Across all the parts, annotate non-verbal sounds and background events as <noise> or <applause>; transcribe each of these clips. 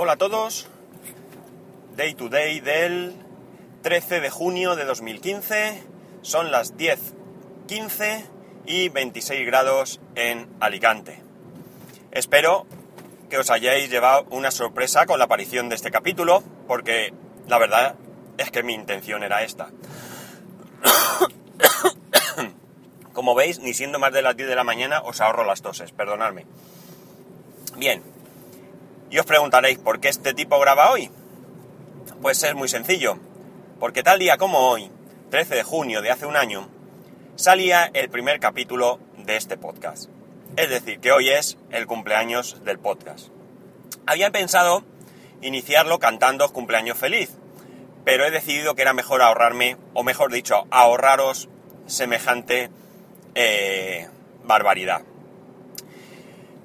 Hola a todos. Day to day del 13 de junio de 2015. Son las 10.15 y 26 grados en Alicante. Espero que os hayáis llevado una sorpresa con la aparición de este capítulo, porque la verdad es que mi intención era esta. Como veis, ni siendo más de las 10 de la mañana os ahorro las toses, perdonadme. Bien, y os preguntaréis, ¿por qué este tipo graba hoy? Pues es muy sencillo, porque tal día como hoy, 13 de junio de hace un año, salía el primer capítulo de este podcast. Es decir, que hoy es el cumpleaños del podcast. Había pensado iniciarlo cantando cumpleaños feliz, pero he decidido que era mejor ahorrarme, o mejor dicho, ahorraros semejante eh, barbaridad.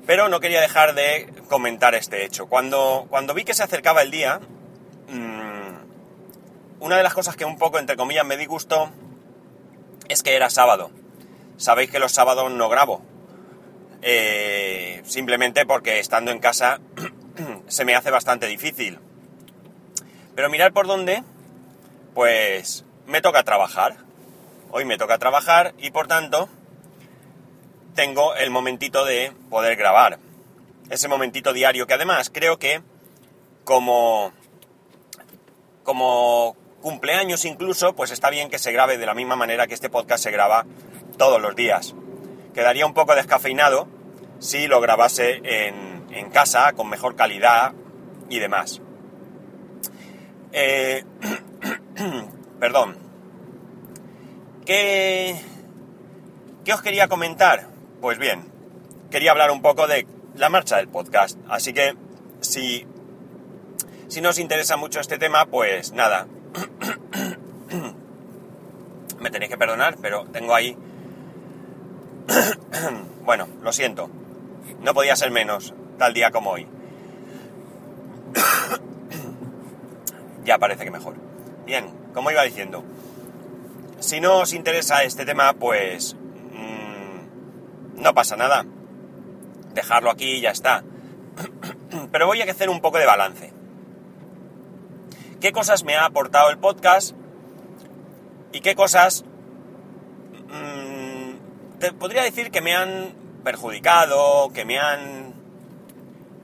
Pero no quería dejar de comentar este hecho. Cuando, cuando vi que se acercaba el día, mmm, una de las cosas que un poco, entre comillas, me disgustó es que era sábado. Sabéis que los sábados no grabo. Eh, simplemente porque estando en casa <clears throat> se me hace bastante difícil. Pero mirar por dónde, pues me toca trabajar. Hoy me toca trabajar y por tanto tengo el momentito de poder grabar. Ese momentito diario que además creo que como, como cumpleaños incluso, pues está bien que se grabe de la misma manera que este podcast se graba todos los días. Quedaría un poco descafeinado si lo grabase en, en casa, con mejor calidad y demás. Eh, <clears throat> perdón. ¿Qué, ¿Qué os quería comentar? Pues bien, quería hablar un poco de la marcha del podcast. Así que si, si no os interesa mucho este tema, pues nada. <coughs> Me tenéis que perdonar, pero tengo ahí... <coughs> bueno, lo siento. No podía ser menos tal día como hoy. <coughs> ya parece que mejor. Bien, como iba diciendo, si no os interesa este tema, pues no pasa nada. Dejarlo aquí y ya está. <clears throat> Pero voy a hacer un poco de balance. ¿Qué cosas me ha aportado el podcast? ¿Y qué cosas mmm, te podría decir que me han perjudicado, que me han...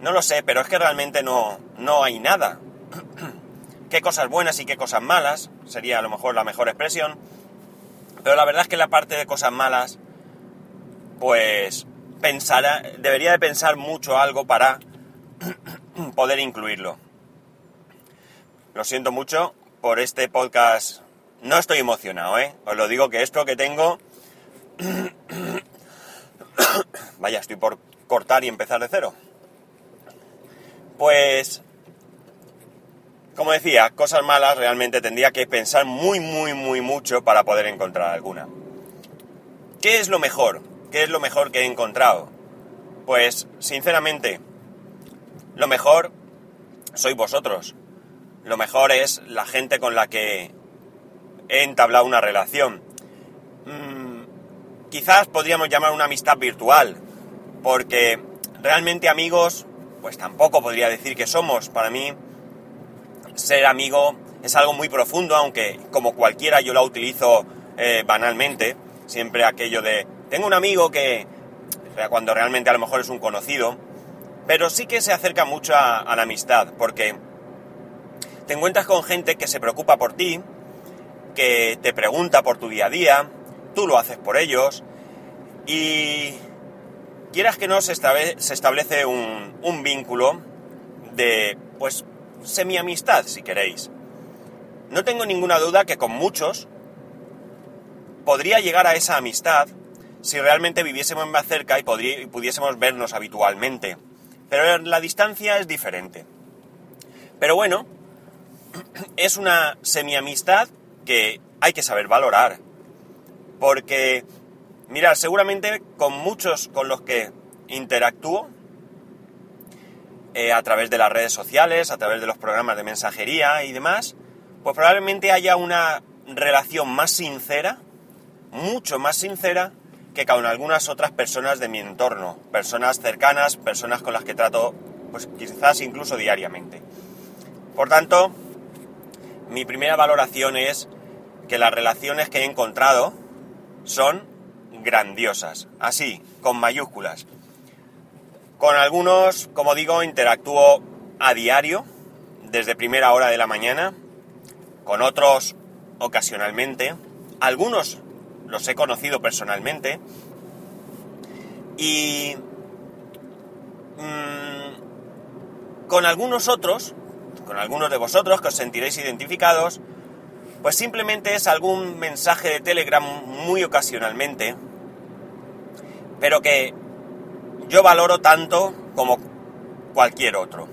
No lo sé, pero es que realmente no, no hay nada. <clears throat> ¿Qué cosas buenas y qué cosas malas? Sería a lo mejor la mejor expresión. Pero la verdad es que la parte de cosas malas pues debería de pensar mucho algo para <clears throat> poder incluirlo. Lo siento mucho por este podcast. No estoy emocionado, ¿eh? Os lo digo que esto que tengo... <clears throat> Vaya, estoy por cortar y empezar de cero. Pues... Como decía, cosas malas realmente tendría que pensar muy, muy, muy mucho para poder encontrar alguna. ¿Qué es lo mejor? ¿Qué es lo mejor que he encontrado? Pues, sinceramente, lo mejor sois vosotros. Lo mejor es la gente con la que he entablado una relación. Mm, quizás podríamos llamar una amistad virtual, porque realmente amigos, pues tampoco podría decir que somos. Para mí, ser amigo es algo muy profundo, aunque como cualquiera yo lo utilizo eh, banalmente. Siempre aquello de tengo un amigo que, cuando realmente a lo mejor es un conocido, pero sí que se acerca mucho a, la amistad, porque te encuentras con gente que se preocupa por ti, que te pregunta por tu día a día, tú lo haces por ellos, y quieras que no se, establece un, vínculo de, pues, semi-amistad, si queréis. No tengo ninguna duda que con muchos podría llegar a esa amistad si realmente viviésemos más cerca y, pudiésemos vernos habitualmente. Pero la distancia es diferente. Pero bueno, <clears throat> es una semi-amistad que hay que saber valorar. Porque, mirad, seguramente con muchos con los que interactúo, eh, a través de las redes sociales, a través de los programas de mensajería y demás, pues probablemente haya una relación más sincera, mucho más sincera, que con algunas otras personas de mi entorno, personas cercanas, personas con las que trato pues quizás incluso diariamente. Por tanto, mi primera valoración es que las relaciones que he encontrado son grandiosas, así, con mayúsculas. Con algunos, como digo, interactúo a diario, desde primera hora de la mañana, con otros ocasionalmente, algunos los he conocido personalmente, y mmm, con algunos otros, con algunos de vosotros que os sentiréis identificados, pues simplemente es algún mensaje de Telegram muy ocasionalmente, pero que yo valoro tanto como cualquier otro.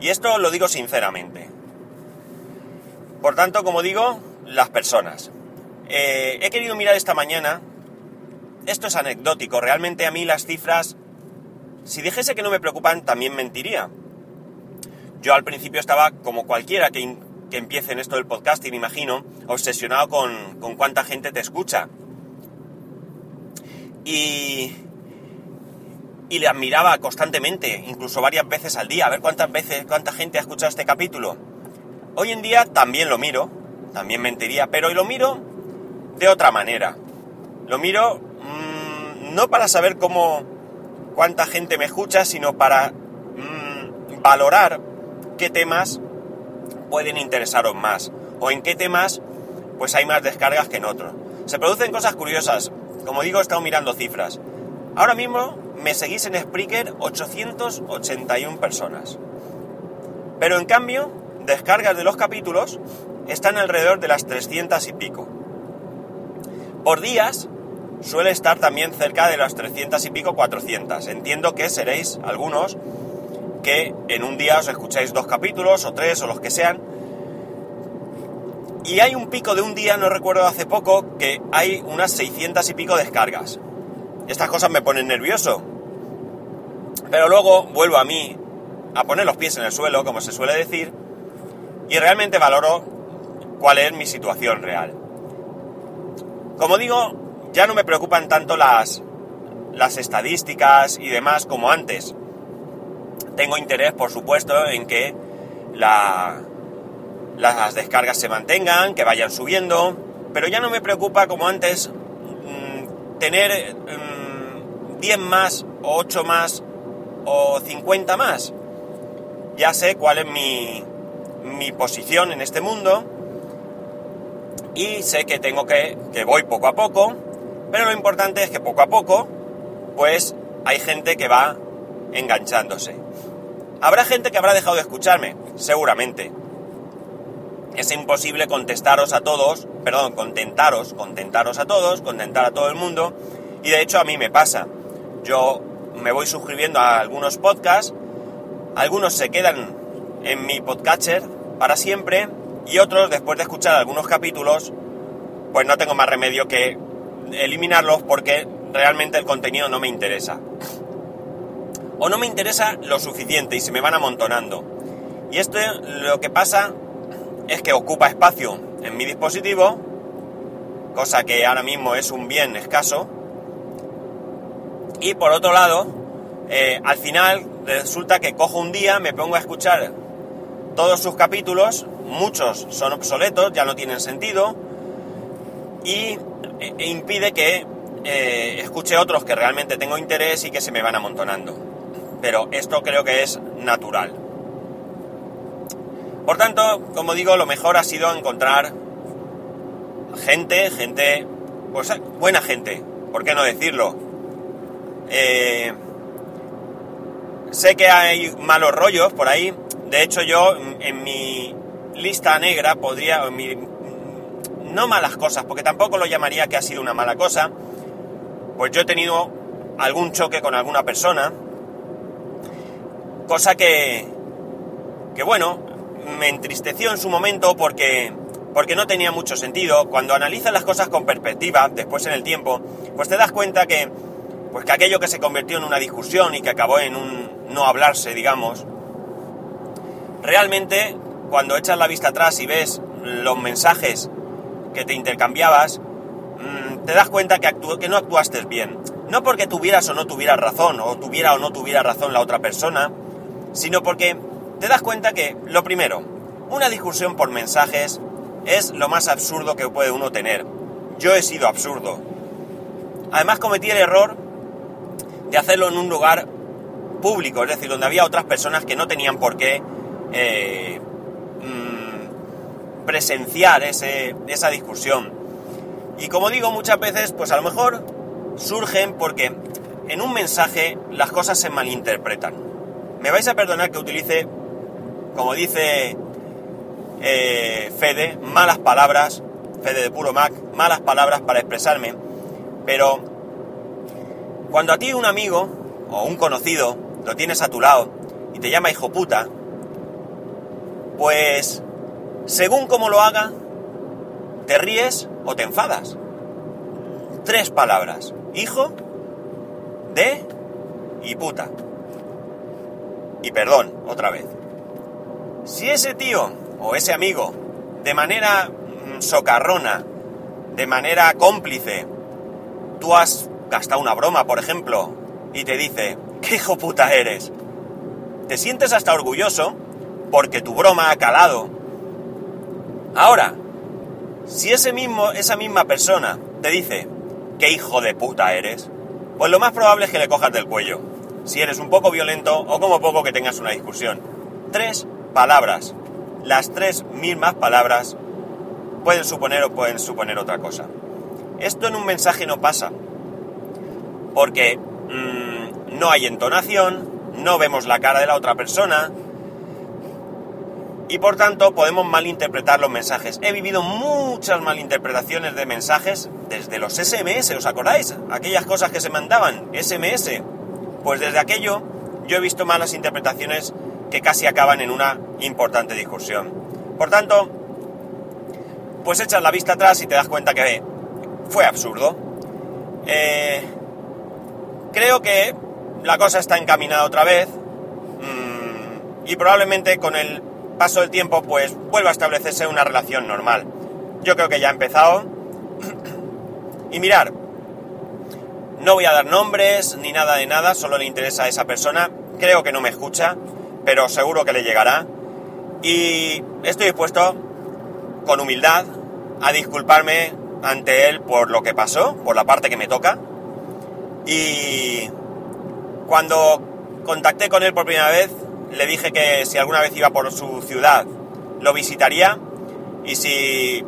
Y esto lo digo sinceramente. Por tanto, como digo, las personas. Eh, he querido mirar esta mañana, esto es anecdótico, realmente a mí las cifras, si dijese que no me preocupan, también mentiría. Yo al principio estaba, como cualquiera que, que empiece en esto del podcasting, imagino, obsesionado con, con cuánta gente te escucha. Y, y le admiraba constantemente, incluso varias veces al día, a ver cuántas veces, cuánta gente ha escuchado este capítulo. Hoy en día también lo miro, también mentiría, pero lo miro de otra manera. Lo miro mmm, no para saber cómo, cuánta gente me escucha, sino para mmm, valorar qué temas pueden interesaros más o en qué temas pues hay más descargas que en otros. Se producen cosas curiosas. Como digo, he estado mirando cifras. Ahora mismo me seguís en Spreaker 881 personas. Pero en cambio, descargas de los capítulos están alrededor de las 300 y pico. Por días suele estar también cerca de las 300 y pico, 400. Entiendo que seréis algunos que en un día os escucháis dos capítulos o tres o los que sean. Y hay un pico de un día, no recuerdo hace poco, que hay unas 600 y pico descargas. Estas cosas me ponen nervioso. Pero luego vuelvo a mí a poner los pies en el suelo, como se suele decir, y realmente valoro cuál es mi situación real. Como digo, ya no me preocupan tanto las, las estadísticas y demás como antes. Tengo interés, por supuesto, en que la, las descargas se mantengan, que vayan subiendo, pero ya no me preocupa como antes mmm, tener mmm, 10 más o 8 más o 50 más. Ya sé cuál es mi, mi posición en este mundo y sé que tengo que, que voy poco a poco, pero lo importante es que poco a poco, pues hay gente que va enganchándose. Habrá gente que habrá dejado de escucharme, seguramente. Es imposible contestaros a todos, perdón, contentaros, contentaros a todos, contentar a todo el mundo, y de hecho a mí me pasa. Yo me voy suscribiendo a algunos podcasts, algunos se quedan en mi podcatcher para siempre, y otros, después de escuchar algunos capítulos, pues no tengo más remedio que eliminarlos porque realmente el contenido no me interesa o no me interesa lo suficiente y se me van amontonando. Y esto lo que pasa es que ocupa espacio en mi dispositivo, cosa que ahora mismo es un bien escaso. Y por otro lado, eh, al final resulta que cojo un día, me pongo a escuchar todos sus capítulos, muchos son obsoletos, ya no tienen sentido, y e, e impide que eh, escuche otros que realmente tengo interés y que se me van amontonando pero esto creo que es natural. Por tanto, como digo, lo mejor ha sido encontrar gente, gente, pues buena gente, ¿por qué no decirlo? Eh, sé que hay malos rollos por ahí, de hecho yo en mi lista negra podría, no malas cosas, porque tampoco lo llamaría que ha sido una mala cosa, pues yo he tenido algún choque con alguna persona, Cosa que, que bueno, me entristeció en su momento porque, porque no tenía mucho sentido. Cuando analizas las cosas con perspectiva, después en el tiempo, pues te das cuenta que, pues que aquello que se convirtió en una discusión y que acabó en un no hablarse, digamos, realmente cuando echas la vista atrás y ves los mensajes que te intercambiabas, mmm, te das cuenta que, que no actuaste bien. No porque tuvieras o no tuvieras razón, o tuviera o no tuviera razón la otra persona, sino porque te das cuenta que, lo primero, una discusión por mensajes es lo más absurdo que puede uno tener. Yo he sido absurdo. Además cometí el error de hacerlo en un lugar público, es decir, donde había otras personas que no tenían por qué eh, presenciar esa discusión. Y como digo muchas veces, pues a lo mejor surgen porque en un mensaje las cosas se malinterpretan. Me vais a perdonar que utilice, como dice eh, Fede, malas palabras, Fede de puro Mac, malas palabras para expresarme, pero cuando a ti un amigo o un conocido lo tienes a tu lado y te llama hijo puta, pues según como lo haga, te ríes o te enfadas. Tres palabras, hijo, de y puta. Y perdón, otra vez. Si ese tío o ese amigo, de manera mm, socarrona, de manera cómplice, tú has gastado una broma, por ejemplo, y te dice, ¿qué hijo puta eres? Te sientes hasta orgulloso porque tu broma ha calado. Ahora, si ese mismo, esa misma persona te dice, ¿qué hijo de puta eres? Pues lo más probable es que le cojas del cuello. Si eres un poco violento o como poco que tengas una discusión. Tres palabras las tres mismas palabras pueden suponer o pueden suponer otra cosa. Esto en un mensaje no pasa, porque mm, no hay entonación, no vemos la cara de la otra persona y por tanto podemos malinterpretar los mensajes. He vivido muchas malinterpretaciones de mensajes desde los SMS, ¿os acordáis? Aquellas cosas que se mandaban, SMS. Pues desde aquello yo he visto malas interpretaciones que casi acaban en una importante discusión. Por tanto, pues echas la vista atrás y te das cuenta que fue absurdo. Eh, creo que la cosa está encaminada otra vez mm, y probablemente con el paso del tiempo pues vuelva a establecerse una relación normal. Yo creo que ya ha empezado. <clears throat> y mirar, no voy a dar nombres ni nada de nada, solo le interesa a esa persona. Creo que no me escucha pero seguro que le llegará. Y estoy dispuesto, con humildad, a disculparme ante él por lo que pasó, por la parte que me toca. Y cuando contacté con él por primera vez, le dije que si alguna vez iba por su ciudad, lo visitaría. Y si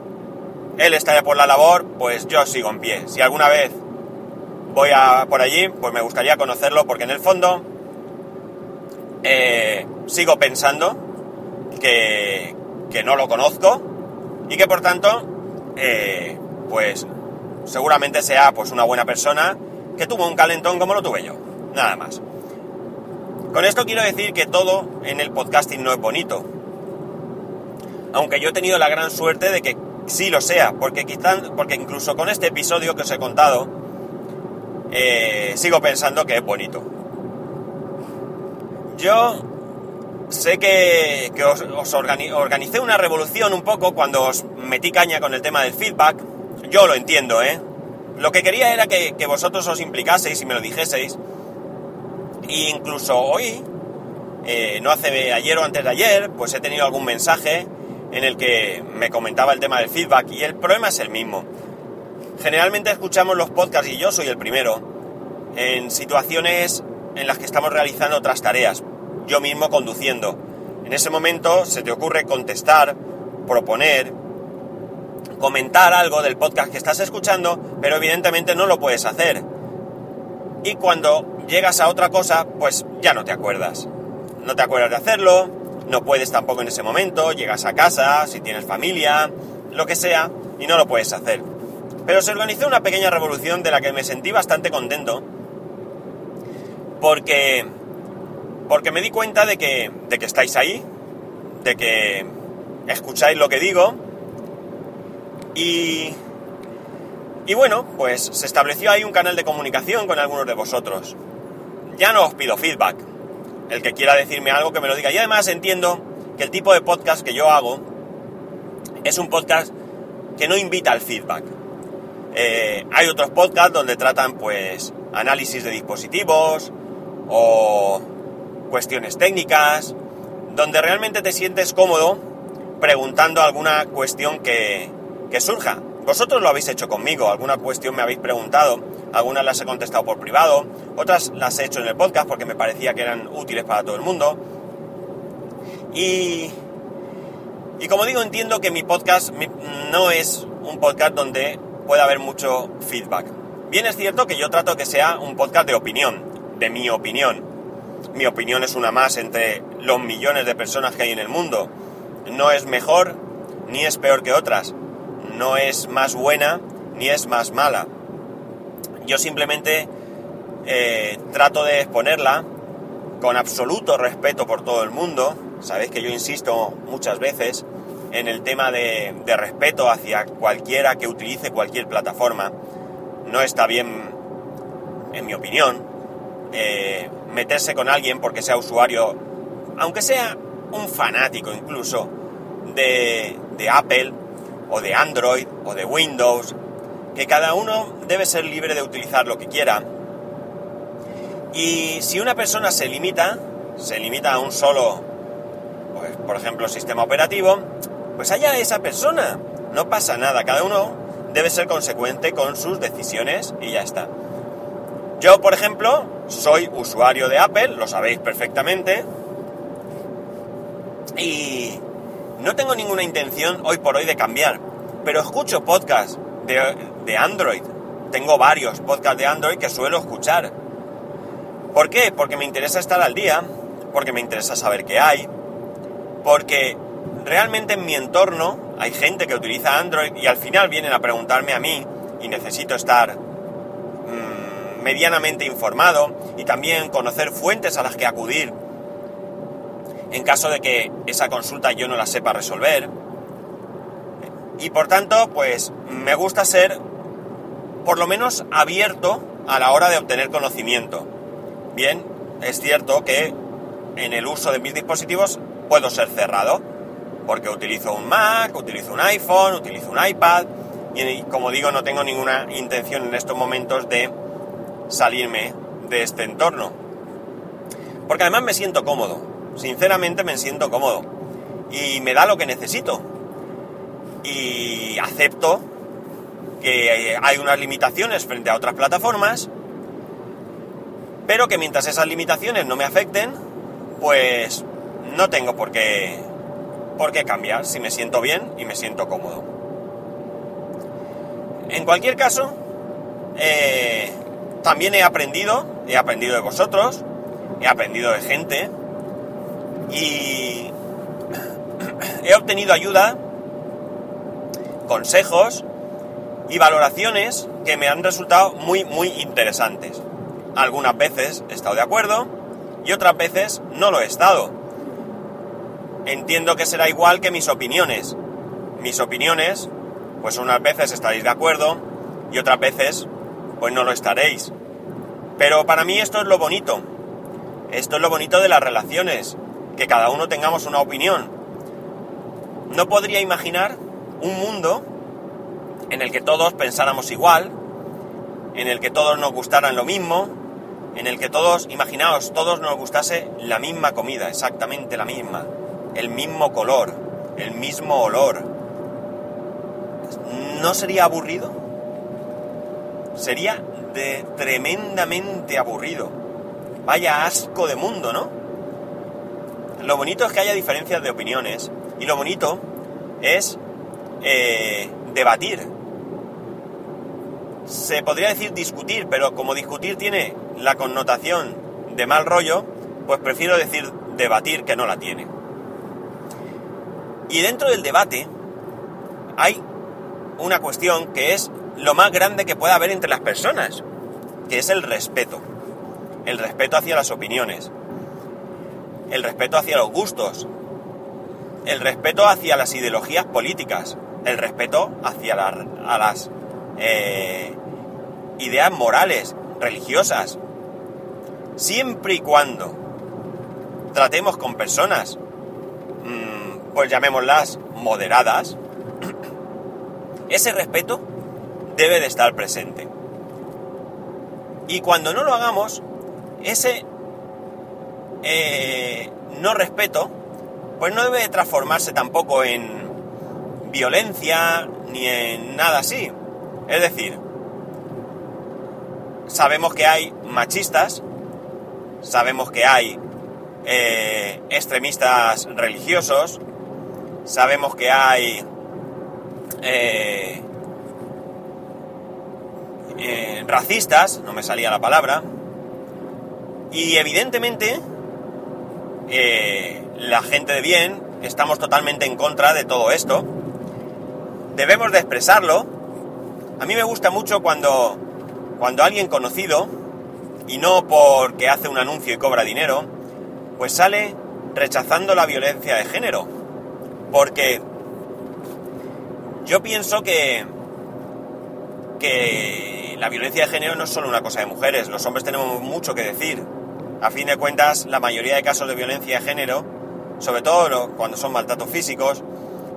él estaría por la labor, pues yo sigo en pie. Si alguna vez voy a por allí, pues me gustaría conocerlo porque en el fondo eh, sigo pensando que, no lo conozco y que por tanto, eh, pues seguramente sea pues una buena persona que tuvo un calentón como lo tuve yo. Nada más. Con esto quiero decir que todo en el podcasting no es bonito. Aunque yo he tenido la gran suerte de que sí lo sea, porque quizás, porque incluso con este episodio que os he contado, eh, sigo pensando que es bonito. Yo sé que, os, organicé una revolución un poco cuando os metí caña con el tema del feedback. Yo lo entiendo, ¿eh? Lo que quería era que, vosotros os implicaseis y me lo dijeseis. Incluso hoy, eh, no hace ayer o antes de ayer, pues he tenido algún mensaje en el que me comentaba el tema del feedback y el problema es el mismo. Generalmente escuchamos los podcasts y yo soy el primero en situaciones en las que estamos realizando otras tareas, yo mismo conduciendo. En ese momento se te ocurre contestar, proponer, comentar algo del podcast que estás escuchando, pero evidentemente no lo puedes hacer. Y cuando llegas a otra cosa, pues ya no te acuerdas. No te acuerdas de hacerlo, no puedes tampoco en ese momento, llegas a casa, si tienes familia, lo que sea, y no lo puedes hacer. Pero se organizó una pequeña revolución de la que me sentí bastante contento, porque, porque me di cuenta de que, de que estáis ahí, de que escucháis lo que digo y, y bueno, pues se estableció ahí un canal de comunicación con algunos de vosotros. Ya no os pido feedback. El que quiera decirme algo que me lo diga. Y además entiendo que el tipo de podcast que yo hago es un podcast que no invita al feedback. Eh, hay otros podcasts donde tratan pues análisis de dispositivos, o cuestiones técnicas, donde realmente te sientes cómodo preguntando alguna cuestión que, que surja. Vosotros lo habéis hecho conmigo, alguna cuestión me habéis preguntado, algunas las he contestado por privado, otras las he hecho en el podcast porque me parecía que eran útiles para todo el mundo. Y, y como digo, entiendo que mi podcast no es un podcast donde pueda haber mucho feedback. Bien es cierto que yo trato que sea un podcast de opinión, de mi opinión. Mi opinión es una más entre los millones de personas que hay en el mundo. No es mejor ni es peor que otras. No es más buena ni es más mala. Yo simplemente eh, trato de exponerla con absoluto respeto por todo el mundo. Sabéis que yo insisto muchas veces en el tema de, respeto hacia cualquiera que utilice cualquier plataforma. No está bien, en mi opinión, eh, meterse con alguien porque sea usuario, aunque sea un fanático incluso, de, de Apple o de Android o de Windows, que cada uno debe ser libre de utilizar lo que quiera. Y si una persona se limita, se limita a un solo, pues, por ejemplo, sistema operativo, pues allá esa persona. No pasa nada, cada uno debe ser consecuente con sus decisiones y ya está. Yo, por ejemplo, soy usuario de Apple, lo sabéis perfectamente, y no tengo ninguna intención hoy por hoy de cambiar, pero escucho podcasts de, de Android. Tengo varios podcasts de Android que suelo escuchar. ¿Por qué? Porque me interesa estar al día, porque me interesa saber qué hay, porque realmente en mi entorno hay gente que utiliza Android y al final vienen a preguntarme a mí y necesito estar mmm, medianamente informado y también conocer fuentes a las que acudir en caso de que esa consulta yo no la sepa resolver. Y por tanto, pues me gusta ser por lo menos abierto a la hora de obtener conocimiento. Bien, es cierto que en el uso de mis dispositivos puedo ser cerrado porque utilizo un Mac, utilizo un iPhone, utilizo un iPad y como digo no tengo ninguna intención en estos momentos de salirme de este entorno. Porque además me siento cómodo, sinceramente me siento cómodo y me da lo que necesito. Y acepto que hay unas limitaciones frente a otras plataformas, pero que mientras esas limitaciones no me afecten, pues no tengo por qué ¿por qué cambiar si me siento bien y me siento cómodo? En cualquier caso, eh, también he aprendido, he aprendido de vosotros, he aprendido de gente y he obtenido ayuda, consejos y valoraciones que me han resultado muy, muy interesantes. Algunas veces he estado de acuerdo y otras veces no lo he estado entiendo que será igual que mis opiniones. Mis opiniones, pues unas veces estaréis de acuerdo y otras veces, pues no lo estaréis. Pero para mí esto es lo bonito. Esto es lo bonito de las relaciones, que cada uno tengamos una opinión. No podría imaginar un mundo en el que todos pensáramos igual, en el que todos nos gustaran lo mismo, en el que todos, imaginaos, todos nos gustase la misma comida, exactamente la misma el mismo color, el mismo olor. ¿No sería aburrido? Sería de tremendamente aburrido. Vaya asco de mundo, ¿no? Lo bonito es que haya diferencias de opiniones y lo bonito es eh, debatir. Se podría decir discutir, pero como discutir tiene la connotación de mal rollo, pues prefiero decir debatir que no la tiene. Y dentro del debate hay una cuestión que es lo más grande que puede haber entre las personas, que es el respeto. El respeto hacia las opiniones, el respeto hacia los gustos, el respeto hacia las ideologías políticas, el respeto hacia las eh, ideas morales, religiosas, siempre y cuando tratemos con personas pues llamémoslas moderadas, <clears throat> ese respeto debe de estar presente. Y cuando no lo hagamos, ese eh, no respeto, pues no debe transformarse tampoco en violencia ni en nada así. Es decir, sabemos que hay machistas, sabemos que hay eh, extremistas religiosos, sabemos que hay eh, eh, racistas, no me salía la palabra, y evidentemente la gente de bien estamos totalmente en contra de todo esto. Debemos de expresarlo. A mí me gusta mucho cuando, cuando alguien conocido, y no porque hace un anuncio y cobra dinero, pues sale rechazando la violencia de género. Porque yo pienso que, que la violencia de género no es solo una cosa de mujeres, los hombres tenemos mucho que decir. A fin de cuentas, la mayoría de casos de violencia de género, sobre todo cuando son maltratos físicos,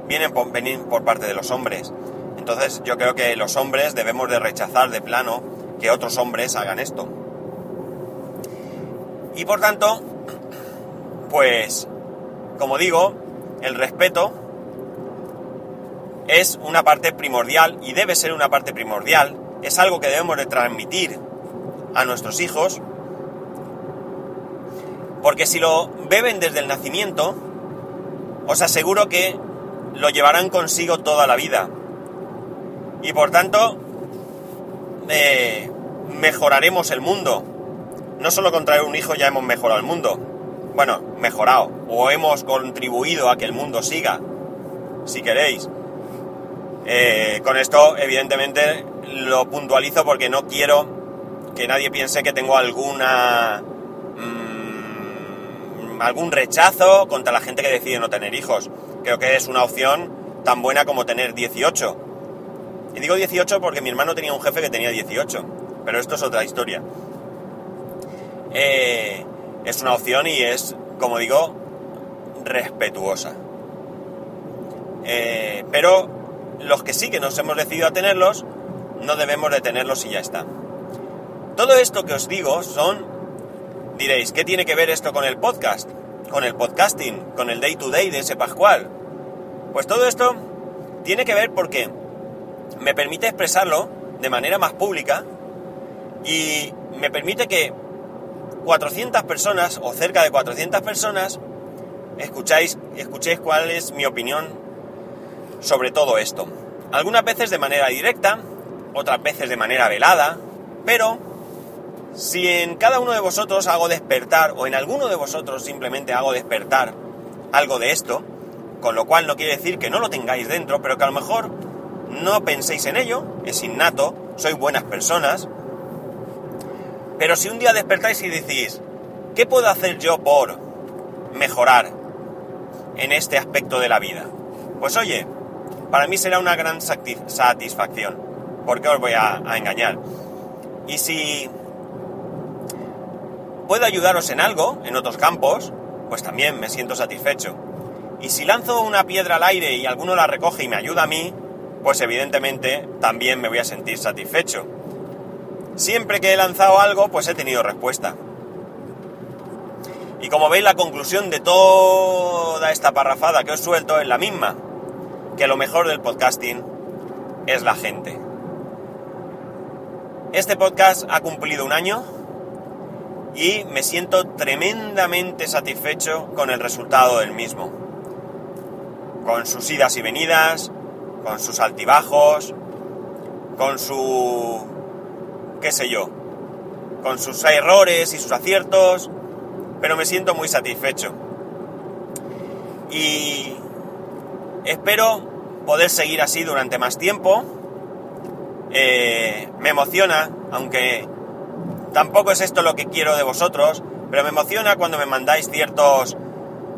vienen por, parte de los hombres. Entonces yo creo que los hombres debemos de rechazar de plano que otros hombres hagan esto. Y por tanto, pues, como digo, el respeto es una parte primordial y debe ser una parte primordial. Es algo que debemos de transmitir a nuestros hijos. Porque si lo beben desde el nacimiento, os aseguro que lo llevarán consigo toda la vida. Y por tanto, eh, mejoraremos el mundo. No solo con traer un hijo ya hemos mejorado el mundo. Bueno, mejorado. O hemos contribuido a que el mundo siga. Si queréis. Eh, con esto, evidentemente, lo puntualizo porque no quiero que nadie piense que tengo alguna... Mm, algún rechazo contra la gente que decide no tener hijos. Creo que es una opción tan buena como tener 18. Y digo 18 porque mi hermano tenía un jefe que tenía 18. Pero esto es otra historia. Eh, es una opción y es, como digo, respetuosa. Eh, pero los que sí que nos hemos decidido a tenerlos, no debemos de tenerlos y ya está. Todo esto que os digo son, diréis, ¿qué tiene que ver esto con el podcast? Con el podcasting, con el day to day de ese Pascual. Pues todo esto tiene que ver porque me permite expresarlo de manera más pública y me permite que 400 personas o cerca de 400 personas escucháis, escuchéis cuál es mi opinión sobre todo esto. Algunas veces de manera directa, otras veces de manera velada, pero si en cada uno de vosotros hago despertar, o en alguno de vosotros simplemente hago despertar algo de esto, con lo cual no quiere decir que no lo tengáis dentro, pero que a lo mejor no penséis en ello, es innato, sois buenas personas, pero si un día despertáis y decís, ¿qué puedo hacer yo por mejorar en este aspecto de la vida? Pues oye, para mí será una gran satisfacción, porque os voy a, engañar. Y si puedo ayudaros en algo, en otros campos, pues también me siento satisfecho. Y si lanzo una piedra al aire y alguno la recoge y me ayuda a mí, pues evidentemente también me voy a sentir satisfecho. Siempre que he lanzado algo, pues he tenido respuesta. Y como veis, la conclusión de toda esta parrafada que os suelto es la misma que lo mejor del podcasting es la gente. Este podcast ha cumplido un año y me siento tremendamente satisfecho con el resultado del mismo. Con sus idas y venidas, con sus altibajos, con su... qué sé yo, con sus errores y sus aciertos, pero me siento muy satisfecho. Y Espero poder seguir así durante más tiempo. Eh, me emociona, aunque tampoco es esto lo que quiero de vosotros, pero me emociona cuando me mandáis ciertos,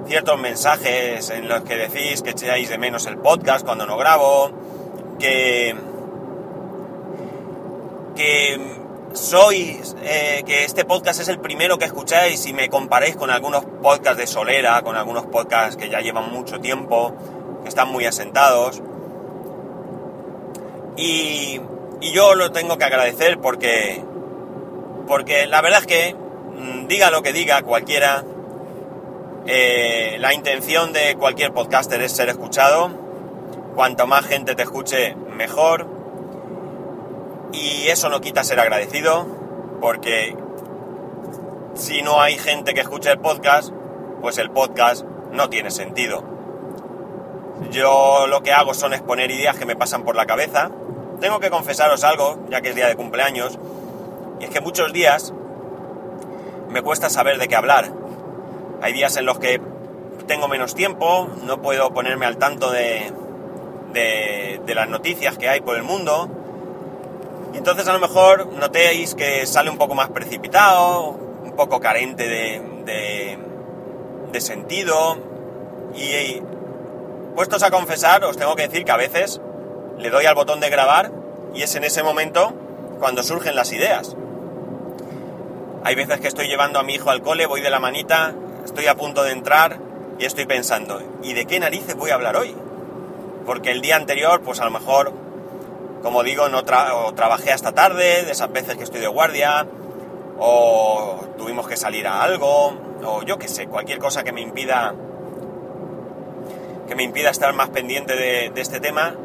ciertos mensajes en los que decís que echáis de menos el podcast cuando no grabo, que, que sois, eh, que este podcast es el primero que escucháis y me comparéis con algunos podcasts de Solera, con algunos podcasts que ya llevan mucho tiempo que están muy asentados. Y, y yo lo tengo que agradecer porque, porque la verdad es que, mm, diga lo que diga cualquiera, Eh, la intención de cualquier podcaster es ser escuchado. Cuanto más gente te escuche, mejor. Y eso no quita ser agradecido, porque si no hay gente que escuche el podcast, pues el podcast no tiene sentido. Yo lo que hago son exponer ideas que me pasan por la cabeza. Tengo que confesaros algo, ya que es día de cumpleaños, y es que muchos días me cuesta saber de qué hablar. Hay días en los que tengo menos tiempo, no puedo ponerme al tanto de, de, las noticias que hay por el mundo. Y entonces a lo mejor notéis que sale un poco más precipitado, un poco carente de, de, sentido. Y, puestos a confesar, os tengo que decir que a veces le doy al botón de grabar y es en ese momento cuando surgen las ideas. Hay veces que estoy llevando a mi hijo al cole, voy de la manita, estoy a punto de entrar y estoy pensando, ¿y de qué narices voy a hablar hoy? Porque el día anterior, pues a lo mejor, como digo, no trabajé hasta tarde, de esas veces que estoy de guardia, o tuvimos que salir a algo, o yo qué sé, cualquier cosa que me impida que me impida estar más pendiente de, de este tema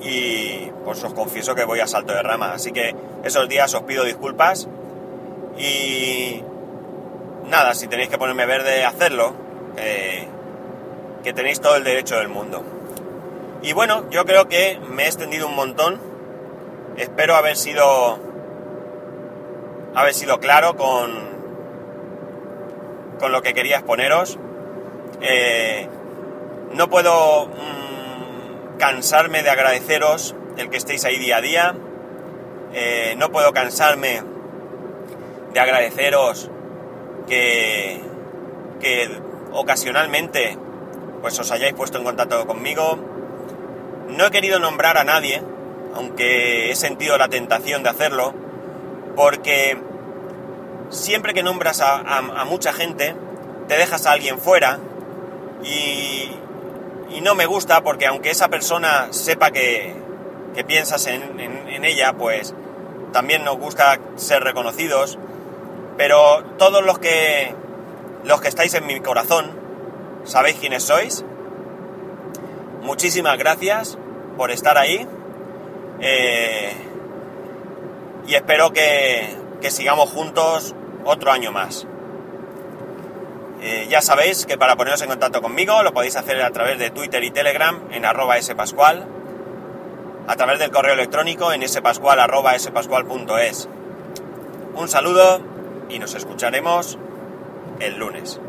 y pues os confieso que voy a salto de rama. Así que esos días os pido disculpas y nada, si tenéis que ponerme verde, hacerlo. que tenéis todo el derecho del mundo. Y bueno, yo creo que me he extendido un montón. Espero haber sido. haber sido claro con. con lo que quería exponeros. Eh, no puedo mm, cansarme de agradeceros el que estéis ahí día a día. Eh, no puedo cansarme de agradeceros que, que ocasionalmente pues os hayáis puesto en contacto conmigo. No he querido nombrar a nadie, aunque he sentido la tentación de hacerlo, porque siempre que nombras a, mucha gente, te dejas a alguien fuera y, no me gusta porque aunque esa persona sepa que, que piensas en, en ella, pues también nos gusta ser reconocidos pero todos los que, los que estáis en mi corazón, sabéis quiénes sois. Muchísimas gracias por estar ahí. Eh, y espero que, que, sigamos juntos otro año más. Eh, ya sabéis que para poneros en contacto conmigo lo podéis hacer a través de Twitter y Telegram en arroba spascual, a través del correo electrónico en spascual arroba spascual.es. Un saludo y nos escucharemos el lunes.